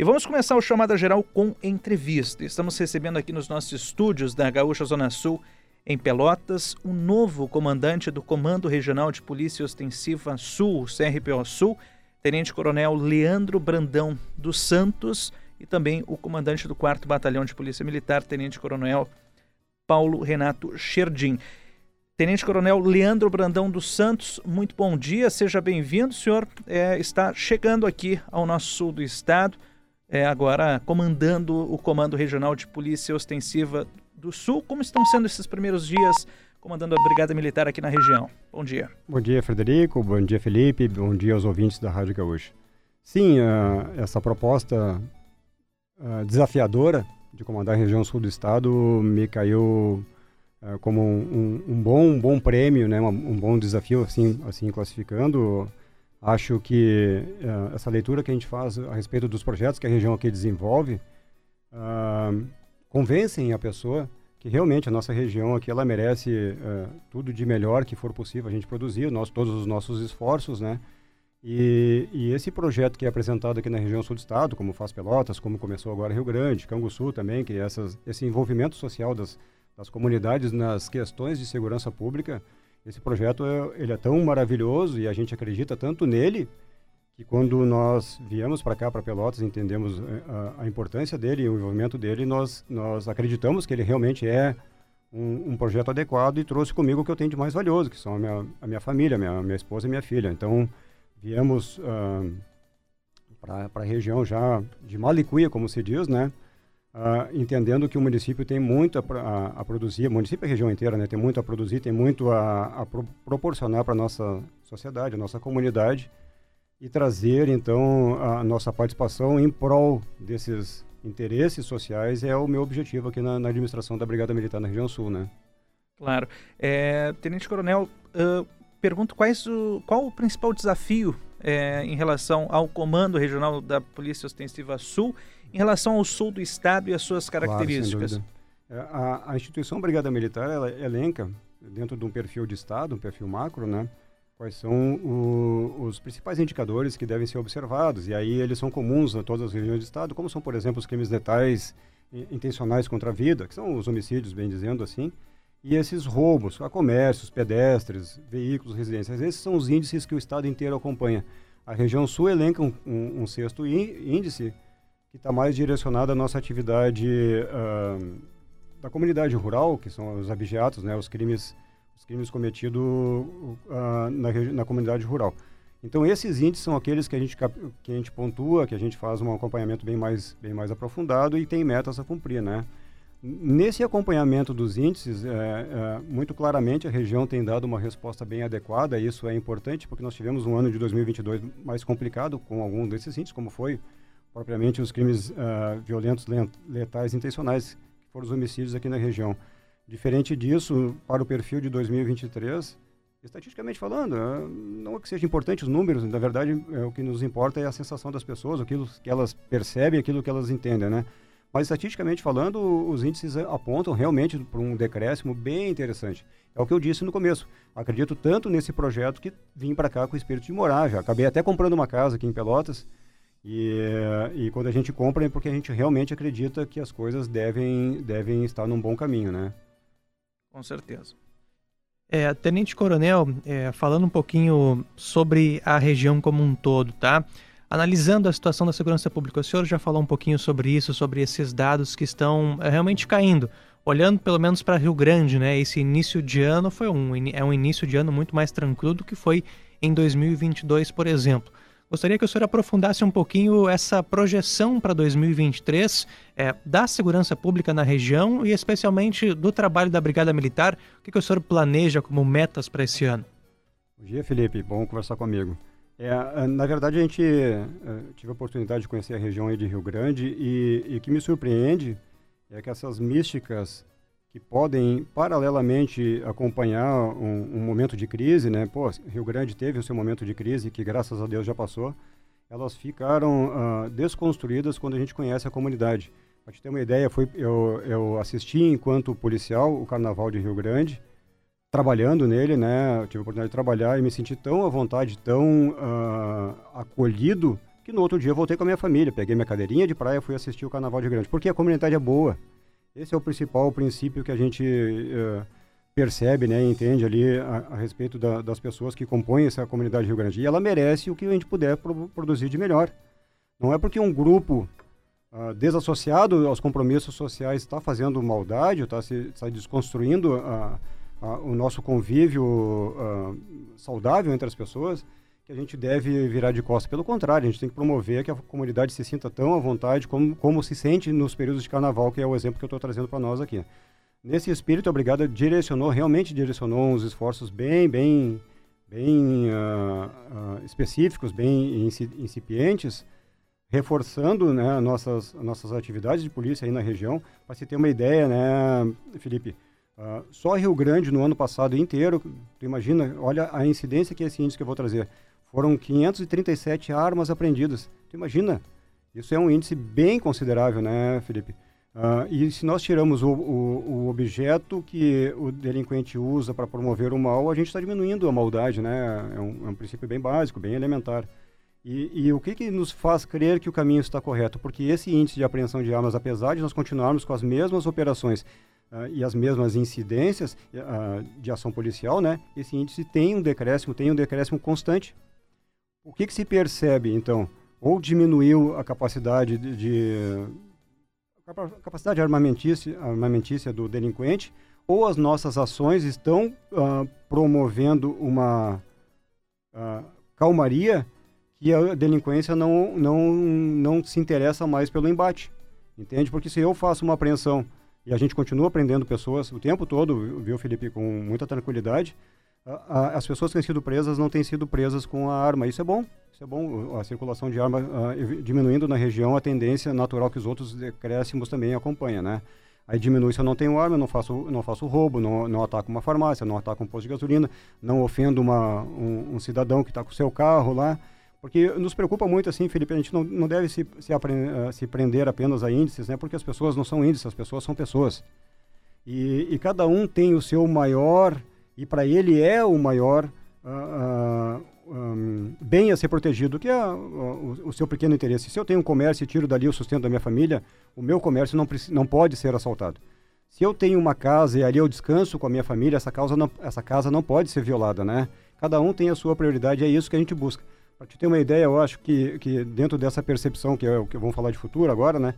E vamos começar o Chamada Geral com entrevista. Estamos recebendo aqui nos nossos estúdios da Gaúcha Zona Sul, em Pelotas, o um novo comandante do Comando Regional de Polícia Ostensiva Sul, CRPO Sul, Tenente Coronel Leandro Brandão dos Santos, e também o comandante do 4 Batalhão de Polícia Militar, Tenente Coronel Paulo Renato Scherdim. Tenente Coronel Leandro Brandão dos Santos, muito bom dia, seja bem-vindo. Senhor é, está chegando aqui ao nosso sul do estado é, agora comandando o Comando Regional de Polícia Ostensiva do Sul. Como estão sendo esses primeiros dias comandando a Brigada Militar aqui na região? Bom dia. Bom dia, Frederico. Bom dia, Felipe. Bom dia aos ouvintes da Rádio Gaúcha. Sim, uh, essa proposta uh, desafiadora de comandar a região sul do estado me caiu uh, como um, um, um, bom, um bom prêmio, né, um, um bom desafio, assim, assim classificando. Acho que uh, essa leitura que a gente faz a respeito dos projetos que a região aqui desenvolve uh, convencem a pessoa que realmente a nossa região aqui ela merece uh, tudo de melhor que for possível a gente produzir, nós, todos os nossos esforços, né? E, e, esse projeto que é apresentado aqui na região sul do estado, como faz Pelotas, como começou agora Rio Grande, Canguçu também, que é essas, esse envolvimento social das, das comunidades nas questões de segurança pública, esse projeto é, ele é tão maravilhoso e a gente acredita tanto nele que quando nós viemos para cá, para Pelotas, entendemos é, a, a, importância dele e o envolvimento dele, nós, nós acreditamos que ele realmente é um, um, projeto adequado e trouxe comigo o que eu tenho de mais valioso, que são a minha, a minha família, a minha, minha esposa e minha filha. Então, viemos uh, para a região já de Malicuia, como se diz, né? Uh, entendendo que o município tem muito a, a, a, produzir, município e região inteira, né, tem muito a produzir, tem muito a, a pro, proporcionar para a nossa sociedade, a nossa comunidade, e trazer, então, a nossa participação em prol desses interesses sociais é o meu objetivo aqui na, na administração da Brigada Militar na região sul, né? Claro. É, Tenente Coronel, uh, pergunto quais o, qual o principal desafio é, em relação ao Comando Regional da Polícia Ostensiva Sul em relação ao sul do estado e as suas características. Claro, é, a, a, instituição Brigada Militar ela elenca dentro de um perfil de estado, um perfil macro, né? Quais são o, os principais indicadores que devem ser observados? E aí eles são comuns a todas as regiões do estado, como são, por exemplo, os crimes letais intencionais contra a vida, que são os homicídios, bem dizendo assim, e esses roubos a comércios, pedestres, veículos, residências. Esses são os índices que o estado inteiro acompanha. A região sul elenca um, um, um sexto índice que está mais direcionada à nossa atividade uh, da comunidade rural, que são os abigeatos, né, os crimes, os crimes cometidos uh, na, na comunidade rural. Então esses índices são aqueles que a gente que a gente pontua, que a gente faz um acompanhamento bem mais bem mais aprofundado e tem metas a cumprir, né? Nesse acompanhamento dos índices, é, é, muito claramente a região tem dado uma resposta bem adequada. Isso é importante porque nós tivemos um ano de 2022 mais complicado com algum desses índices, como foi propriamente os crimes uh, violentos, letais, intencionais, que foram os homicídios aqui na região. Diferente disso, para o perfil de 2023, estatisticamente falando, uh, não é que seja importante os números, na verdade, uh, o que nos importa é a sensação das pessoas, aquilo que elas percebem, aquilo que elas entendem, né? Mas estatisticamente falando, os índices apontam realmente para um decréscimo bem interessante. É o que eu disse no começo. Acredito tanto nesse projeto que vim para cá com o espírito de morar. Já acabei até comprando uma casa aqui em Pelotas e, e quando a gente compra é porque a gente realmente acredita que as coisas devem, devem estar num bom caminho, né? Com certeza. É, Tenente Coronel, é, falando um pouquinho sobre a região como um todo, tá? Analisando a situação da segurança pública, o senhor já falou um pouquinho sobre isso, sobre esses dados que estão é, realmente caindo. Olhando pelo menos para Rio Grande, né? Esse início de ano foi um, é um início de ano muito mais tranquilo do que foi em 2022, por exemplo. Gostaria que o senhor aprofundasse um pouquinho essa projeção para 2023 é, da segurança pública na região e especialmente do trabalho da Brigada Militar. O que, que o senhor planeja como metas para esse ano? Bom dia, Felipe. Bom conversar comigo. É, na verdade, a gente é, tive a oportunidade de conhecer a região de Rio Grande e o que me surpreende é que essas místicas que podem paralelamente acompanhar um, um, momento de crise, né? Pô, Rio Grande teve o seu momento de crise que graças a Deus já passou. Elas ficaram uh, desconstruídas quando a gente conhece a comunidade. Para te ter uma ideia, foi eu, eu assisti enquanto policial o Carnaval de Rio Grande, trabalhando nele, né? Eu tive a oportunidade de trabalhar e me senti tão à vontade, tão uh, acolhido que no outro dia eu voltei com a minha família, peguei minha cadeirinha de praia e fui assistir o Carnaval de Grande, porque a comunidade é boa. Esse é o principal princípio que a gente uh, percebe, né, entende ali a, a respeito da, das pessoas que compõem essa comunidade Rio Grande. E ela merece o que a gente puder pro, produzir de melhor. Não é porque um grupo uh, desassociado aos compromissos sociais está fazendo maldade, está tá desconstruindo o nosso convívio saudável entre as pessoas, que a gente deve virar de costas. Pelo contrário, a gente tem que promover que a comunidade se sinta tão à vontade como, como se sente nos períodos de carnaval, que é o exemplo que eu estou trazendo para nós aqui. Nesse espírito, a Brigada direcionou, realmente direcionou uns esforços bem, bem, bem uh, uh, específicos, bem incipientes, reforçando né, nossas, nossas atividades de polícia aí na região. Para se ter uma ideia, né, Felipe, uh, só Rio Grande no ano passado inteiro, tu imagina, olha a incidência que é esse índice que eu vou trazer. Foram 537 armas apreendidas. Tu imagina? Isso é um índice bem considerável, né, Felipe? Uh, e se nós tiramos o, o, o, objeto que o delinquente usa para promover o mal, a gente está diminuindo a maldade, né? É um, é um, princípio bem básico, bem elementar. E, e o que, que, nos faz crer que o caminho está correto? Porque esse índice de apreensão de armas, apesar de nós continuarmos com as mesmas operações uh, e as mesmas incidências uh, de ação policial, né? Esse índice tem um decréscimo, tem um decréscimo constante. O que, que se percebe, então? Ou diminuiu a capacidade de, de capacidade armamentícia, armamentícia do delinquente, ou as nossas ações estão uh, promovendo uma uh, calmaria que a delinquência não, não, não se interessa mais pelo embate. Entende? Porque se eu faço uma apreensão e a gente continua prendendo pessoas o tempo todo, viu, Felipe, com muita tranquilidade, as pessoas que têm sido presas não têm sido presas com a arma. Isso é bom. Isso é bom. A circulação de arma uh, diminuindo na região, a tendência natural que os outros decréscimos também acompanha, né? Aí diminui se eu não tenho arma, eu não faço, não faço roubo, não, não ataco uma farmácia, não ataco um posto de gasolina, não ofendo uma, um, um cidadão que está com o seu carro lá. Porque nos preocupa muito, assim, Felipe, a gente não, não deve se, se, uh, se prender apenas a índices, né? Porque as pessoas não são índices, as pessoas são pessoas. E, e cada um tem o seu maior e para ele é o maior uh, uh, um, bem a ser protegido, que é o, o, seu pequeno interesse. Se eu tenho um comércio e tiro dali o sustento da minha família, o meu comércio não, não pode ser assaltado. Se eu tenho uma casa e ali eu descanso com a minha família, essa, causa não, essa casa não pode ser violada, né? Cada um tem a sua prioridade, é isso que a gente busca. Para te ter uma ideia, eu acho que, que dentro dessa percepção, que é o que vamos falar de futuro agora, né?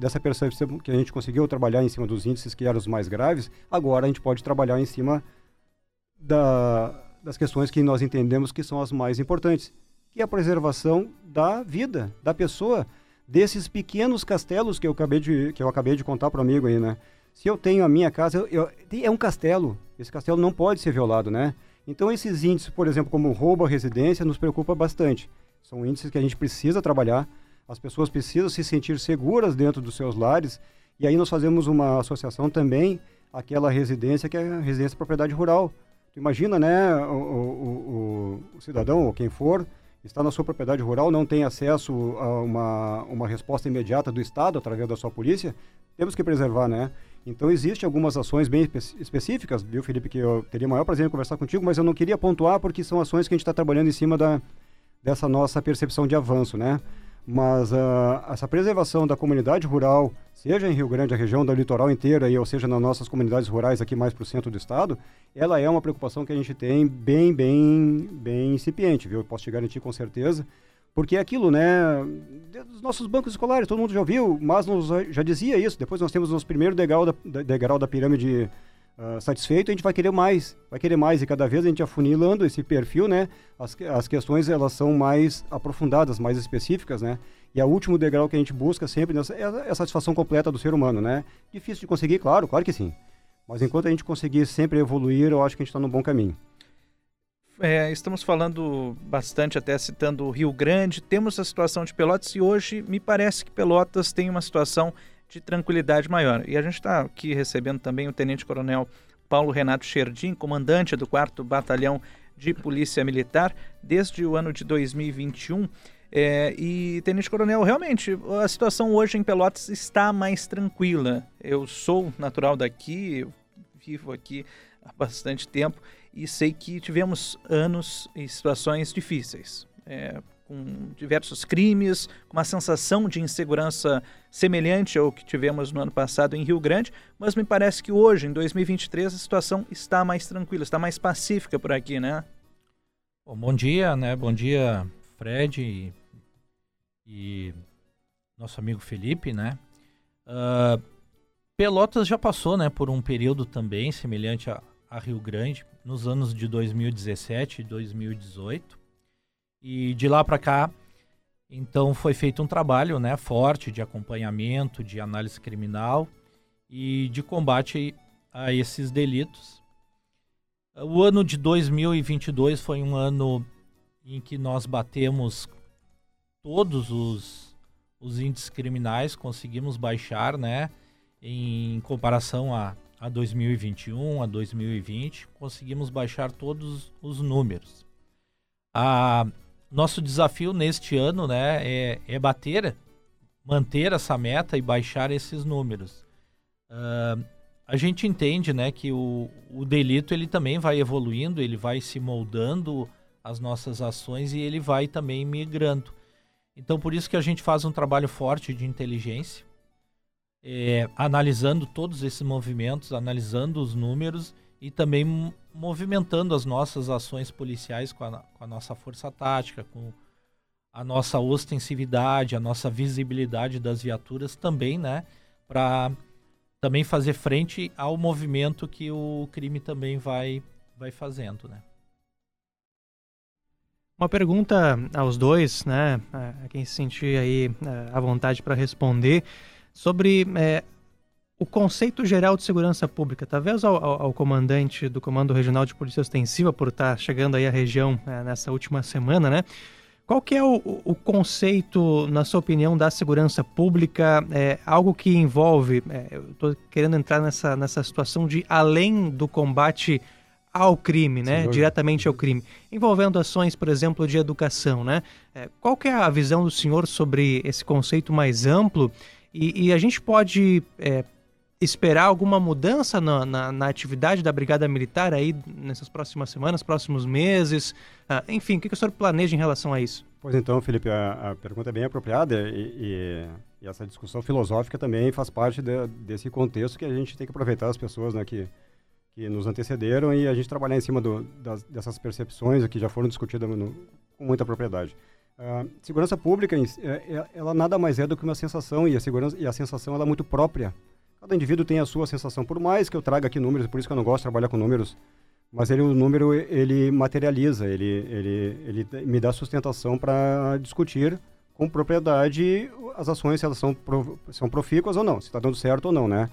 Dessa percepção que a gente conseguiu trabalhar em cima dos índices que eram os mais graves, agora a gente pode trabalhar em cima da, das questões que nós entendemos que são as mais importantes, que é a preservação da vida da pessoa, desses pequenos castelos que eu acabei de, que eu acabei de contar para o amigo aí, né? Se eu tenho a minha casa, eu, eu, é um castelo. Esse castelo não pode ser violado, né? Então esses índices, por exemplo, como roubo à residência, nos preocupa bastante. São índices que a gente precisa trabalhar. As pessoas precisam se sentir seguras dentro dos seus lares. E aí nós fazemos uma associação também àquela residência que é a residência de propriedade rural imagina, né, o, o, o, cidadão ou quem for está na sua propriedade rural, não tem acesso a uma, uma resposta imediata do Estado através da sua polícia, temos que preservar, né? Então, existem algumas ações bem espe específicas, viu, Felipe, que eu teria o maior prazer em conversar contigo, mas eu não queria pontuar porque são ações que a gente está trabalhando em cima da, dessa nossa percepção de avanço, né? Mas uh, essa preservação da comunidade rural, seja em Rio Grande, a região do litoral inteira, ou seja, nas nossas comunidades rurais aqui mais para o centro do estado, ela é uma preocupação que a gente tem bem, bem, bem incipiente, viu? Eu posso te garantir com certeza. Porque é aquilo, né? Dos nossos bancos escolares, todo mundo já viu, mas já dizia isso. Depois nós temos o nosso primeiro degrau da, degrau da pirâmide uh, satisfeito, a gente vai querer mais, vai querer mais. E cada vez a gente afunilando esse perfil, né? As, as questões, elas são mais aprofundadas, mais específicas, né? E o último degrau que a gente busca sempre nessa, é a satisfação completa do ser humano, né? Difícil de conseguir, claro, claro que sim. Mas enquanto a gente conseguir sempre evoluir, eu acho que a gente está no bom caminho. É, estamos falando bastante, até citando o Rio Grande, temos a situação de Pelotas e hoje me parece que Pelotas tem uma situação de tranquilidade maior. E a gente está aqui recebendo também o Tenente Coronel Paulo Renato Scherdim, comandante do 4 Batalhão de Polícia Militar, desde o ano de 2021. É, e, Tenente Coronel, realmente, a situação hoje em Pelotas está mais tranquila. Eu sou natural daqui, vivo aqui há bastante tempo e sei que tivemos anos e situações difíceis. É, com diversos crimes, com uma sensação de insegurança semelhante ao que tivemos no ano passado em Rio Grande, mas me parece que hoje, em 2023, a situação está mais tranquila, está mais pacífica por aqui, né? Bom, bom dia, né? Bom dia, Fred e, e nosso amigo Felipe, né? Uh, Pelotas já passou, né, por um período também semelhante a, a Rio Grande, nos anos de 2017 e 2018. E de lá para cá, então foi feito um trabalho, né, forte de acompanhamento, de análise criminal e de combate a esses delitos. O ano de 2022 foi um ano em que nós batemos todos os, os índices criminais, conseguimos baixar, né, em comparação a, a 2021, a 2020, conseguimos baixar todos os números. A, nosso desafio neste ano né, é, é bater, manter essa meta e baixar esses números. Uh, a gente entende né, que o, o delito ele também vai evoluindo, ele vai se moldando as nossas ações e ele vai também migrando. Então, por isso que a gente faz um trabalho forte de inteligência, é, analisando todos esses movimentos, analisando os números e também movimentando as nossas ações policiais com a, com a nossa força tática, com a nossa ostensividade, a nossa visibilidade das viaturas também, né, para também fazer frente ao movimento que o crime também vai vai fazendo, né? Uma pergunta aos dois, né, a quem se sentir aí é, à vontade para responder. Sobre é, o conceito geral de segurança pública. Talvez ao, ao, ao, comandante do Comando Regional de Polícia Ostensiva, por estar chegando aí à região é, nessa última semana, né? Qual que é o, o, conceito, na sua opinião, da segurança pública? É algo que envolve, é, eu estou querendo entrar nessa, nessa situação de além do combate ao crime, né? Diretamente ao crime. Envolvendo ações, por exemplo, de educação, né? É, qual que é a visão do senhor sobre esse conceito mais amplo e, e a gente pode é, esperar alguma mudança na, na, na, atividade da Brigada Militar aí nessas próximas semanas, próximos meses? Ah, enfim, o que, que o senhor planeja em relação a isso? Pois então, Felipe, a, a pergunta é bem apropriada e, e, e, essa discussão filosófica também faz parte de, desse contexto que a gente tem que aproveitar as pessoas né, que, que nos antecederam e a gente trabalhar em cima do, das, dessas percepções que já foram discutidas no, com muita propriedade. A segurança pública, é, é, ela nada mais é do que uma sensação e a segurança e a sensação ela é muito própria. Cada indivíduo tem a sua sensação, por mais que eu traga aqui números, por isso que eu não gosto de trabalhar com números, mas ele o número ele materializa, ele ele ele me dá sustentação para discutir com propriedade as ações se elas são pro, são profícuas ou não, se está dando certo ou não, né?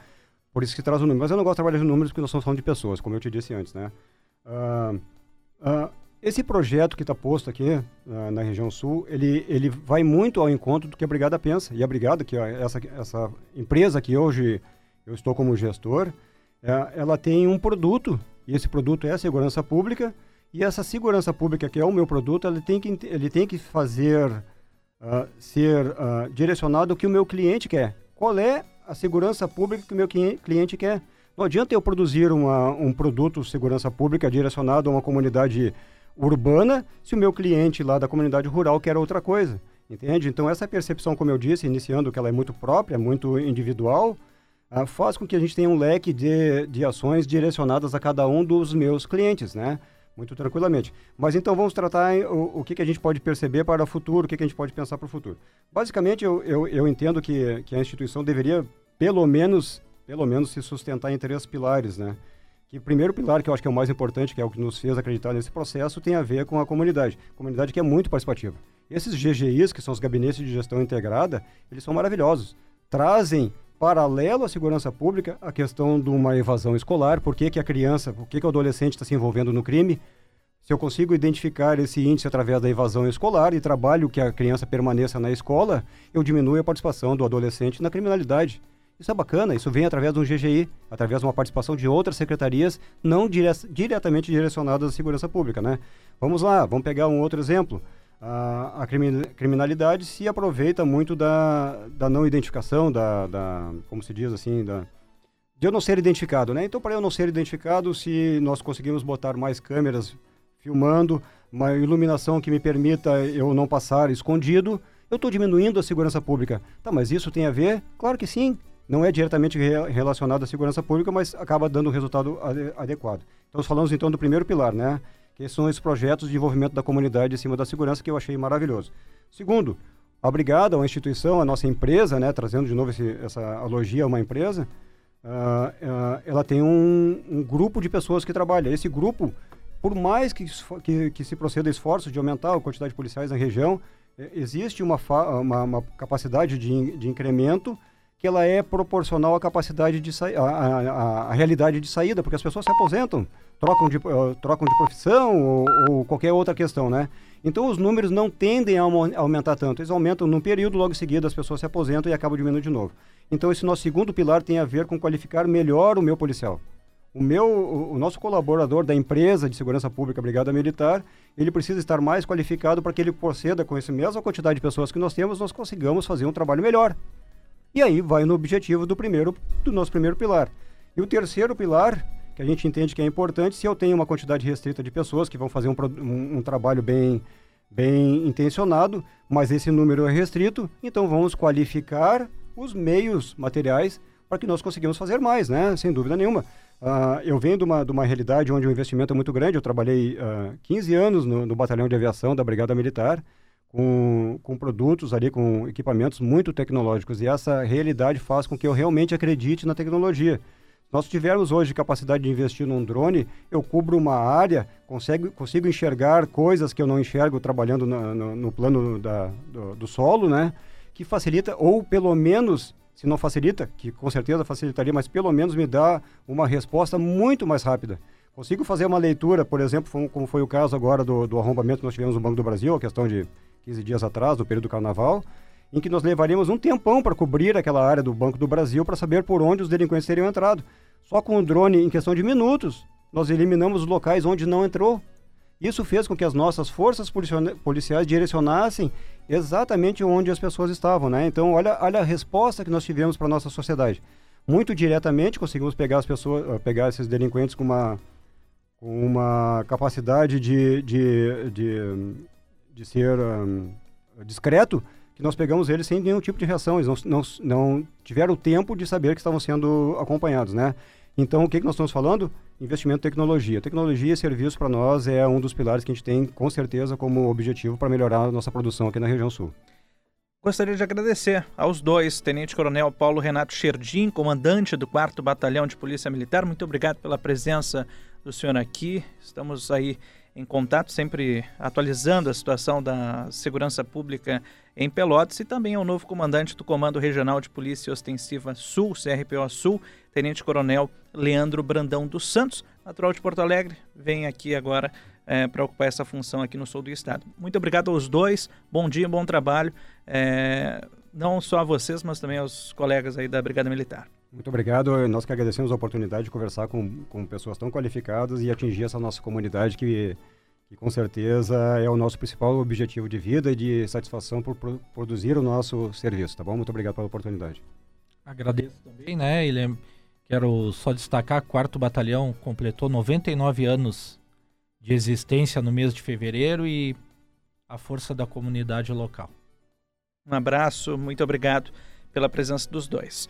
Por isso que traz o número. Mas eu não gosto de trabalhar com números porque nós estamos falando de pessoas, como eu te disse antes, né? Uh, uh, esse projeto que está posto aqui uh, na região sul, ele, ele vai muito ao encontro do que a Brigada pensa. E a Brigada, que é essa, essa empresa que hoje eu estou como gestor, é, ela tem um produto, e esse produto é a segurança pública, e essa segurança pública, que é o meu produto, ele tem que, ele tem que fazer uh, ser uh, direcionado ao que o meu cliente quer. Qual é a segurança pública que o meu cliente quer? Não adianta eu produzir uma, um produto segurança pública direcionado a uma comunidade urbana se o meu cliente lá da comunidade rural quer outra coisa. Entende? Então, essa percepção, como eu disse, iniciando que ela é muito própria, muito individual, uh, faz com que a gente tenha um leque de, de ações direcionadas a cada um dos meus clientes, né? Muito tranquilamente. Mas então vamos tratar o, o que, que a gente pode perceber para o futuro, o que, que a gente pode pensar para o futuro. Basicamente, eu, eu, eu entendo que, que a instituição deveria, pelo menos, pelo menos, se sustentar em três pilares, né? que o primeiro pilar, que eu acho que é o mais importante, que é o que nos fez acreditar nesse processo, tem a ver com a comunidade. Comunidade que é muito participativa. Esses GGIs, que são os gabinetes de gestão integrada, eles são maravilhosos. Trazem paralelo à segurança pública a questão de uma evasão escolar, por que, que a criança, por que, que o adolescente está se envolvendo no crime. Se eu consigo identificar esse índice através da evasão escolar e trabalho que a criança permaneça na escola, eu diminuo a participação do adolescente na criminalidade. Isso é bacana, isso vem através um GGI, através de uma participação de outras secretarias não dire diretamente direcionadas à segurança pública, né? Vamos lá, vamos pegar um outro exemplo. A, a criminalidade se aproveita muito da, da não identificação, da, da, como se diz assim, da, de eu não ser identificado, né? Então, para eu não ser identificado, se nós conseguimos botar mais câmeras filmando, uma iluminação que me permita eu não passar escondido, eu estou diminuindo a segurança pública. Tá, mas isso tem a ver? Claro que sim. Não é diretamente re relacionado à segurança pública, mas acaba dando um resultado ade adequado. Então, falamos então do primeiro pilar, né? Que são esses projetos de envolvimento da comunidade em cima da segurança, que eu achei maravilhoso. Segundo, obrigado à instituição, à nossa empresa, né? Trazendo de novo esse, essa alogia a uma empresa, uh, uh, ela tem um, um, grupo de pessoas que trabalha. Esse grupo, por mais que, que, que se proceda esforços de aumentar a quantidade de policiais na região, é, existe uma, uma, uma capacidade de, de incremento que ela é proporcional à capacidade de sair, à, realidade de saída, porque as pessoas se aposentam, trocam de, uh, trocam de profissão ou, ou, qualquer outra questão, né? Então os números não tendem a aumentar tanto, eles aumentam num período, logo em seguida as pessoas se aposentam e acabam diminuindo de novo. Então esse nosso segundo pilar tem a ver com qualificar melhor o meu policial. O meu, o nosso colaborador da empresa de segurança pública Brigada Militar, ele precisa estar mais qualificado para que ele proceda com essa mesma quantidade de pessoas que nós temos, nós consigamos fazer um trabalho melhor. E aí vai no objetivo do primeiro, do nosso primeiro pilar. E o terceiro pilar, que a gente entende que é importante, se eu tenho uma quantidade restrita de pessoas que vão fazer um, um, um trabalho bem, bem intencionado, mas esse número é restrito, então vamos qualificar os meios materiais para que nós conseguimos fazer mais, né? Sem dúvida nenhuma. Uh, eu venho de uma, de uma realidade onde o investimento é muito grande. Eu trabalhei uh, ah, 15 anos no, no, batalhão de aviação da Brigada Militar, com, com produtos ali, com equipamentos muito tecnológicos. E essa realidade faz com que eu realmente acredite na tecnologia. Se nós tivermos hoje capacidade de investir num drone, eu cubro uma área, consigo, consigo enxergar coisas que eu não enxergo trabalhando no, no, no plano da, do, do solo, né? Que facilita, ou pelo menos se não facilita, que com certeza facilitaria, mas pelo menos me dá uma resposta muito mais rápida. Consigo fazer uma leitura, por exemplo, como foi o caso agora do, do arrombamento que nós tivemos no Banco do Brasil, a questão de 15 dias atrás, do período do carnaval, em que nós levaríamos um tempão para cobrir aquela área do Banco do Brasil para saber por onde os delinquentes teriam entrado. Só com o drone, em questão de minutos, nós eliminamos os locais onde não entrou. Isso fez com que as nossas forças policiais direcionassem exatamente onde as pessoas estavam, né? Então, olha, olha a resposta que nós tivemos para a nossa sociedade. Muito diretamente conseguimos pegar as pessoas, eh, pegar esses delinquentes com uma, com uma capacidade de, de, de, de ser um, discreto, que nós pegamos eles sem nenhum tipo de reação. Eles não, não, não tiveram tempo de saber que estavam sendo acompanhados, né? Então, o que, que nós estamos falando? Investimento em tecnologia. Tecnologia e serviço para nós é um dos pilares que a gente tem, com certeza, como objetivo para melhorar a nossa produção aqui na região sul. Gostaria de agradecer aos dois, Tenente Coronel Paulo Renato Scherdim, comandante do 4 Batalhão de Polícia Militar. Muito obrigado pela presença do senhor aqui. Estamos aí em contato, sempre atualizando a situação da segurança pública em Pelotas e também ao novo comandante do Comando Regional de Polícia Ostensiva Sul, CRPO Sul, Tenente Coronel Leandro Brandão dos Santos, natural de Porto Alegre, vem aqui agora é, para ocupar essa função aqui no sul do estado. Muito obrigado aos dois, bom dia, bom trabalho, é, não só a vocês, mas também aos colegas aí da Brigada Militar. Muito obrigado. Nós que agradecemos a oportunidade de conversar com, com pessoas tão qualificadas e atingir essa nossa comunidade que, que com certeza é o nosso principal objetivo de vida e de satisfação por pro, produzir o nosso serviço, tá bom? Muito obrigado pela oportunidade. Agradeço também, né? Quero só destacar, o 4 Batalhão completou 99 anos de existência no mês de fevereiro e a força da comunidade local. Um abraço, muito obrigado pela presença dos dois.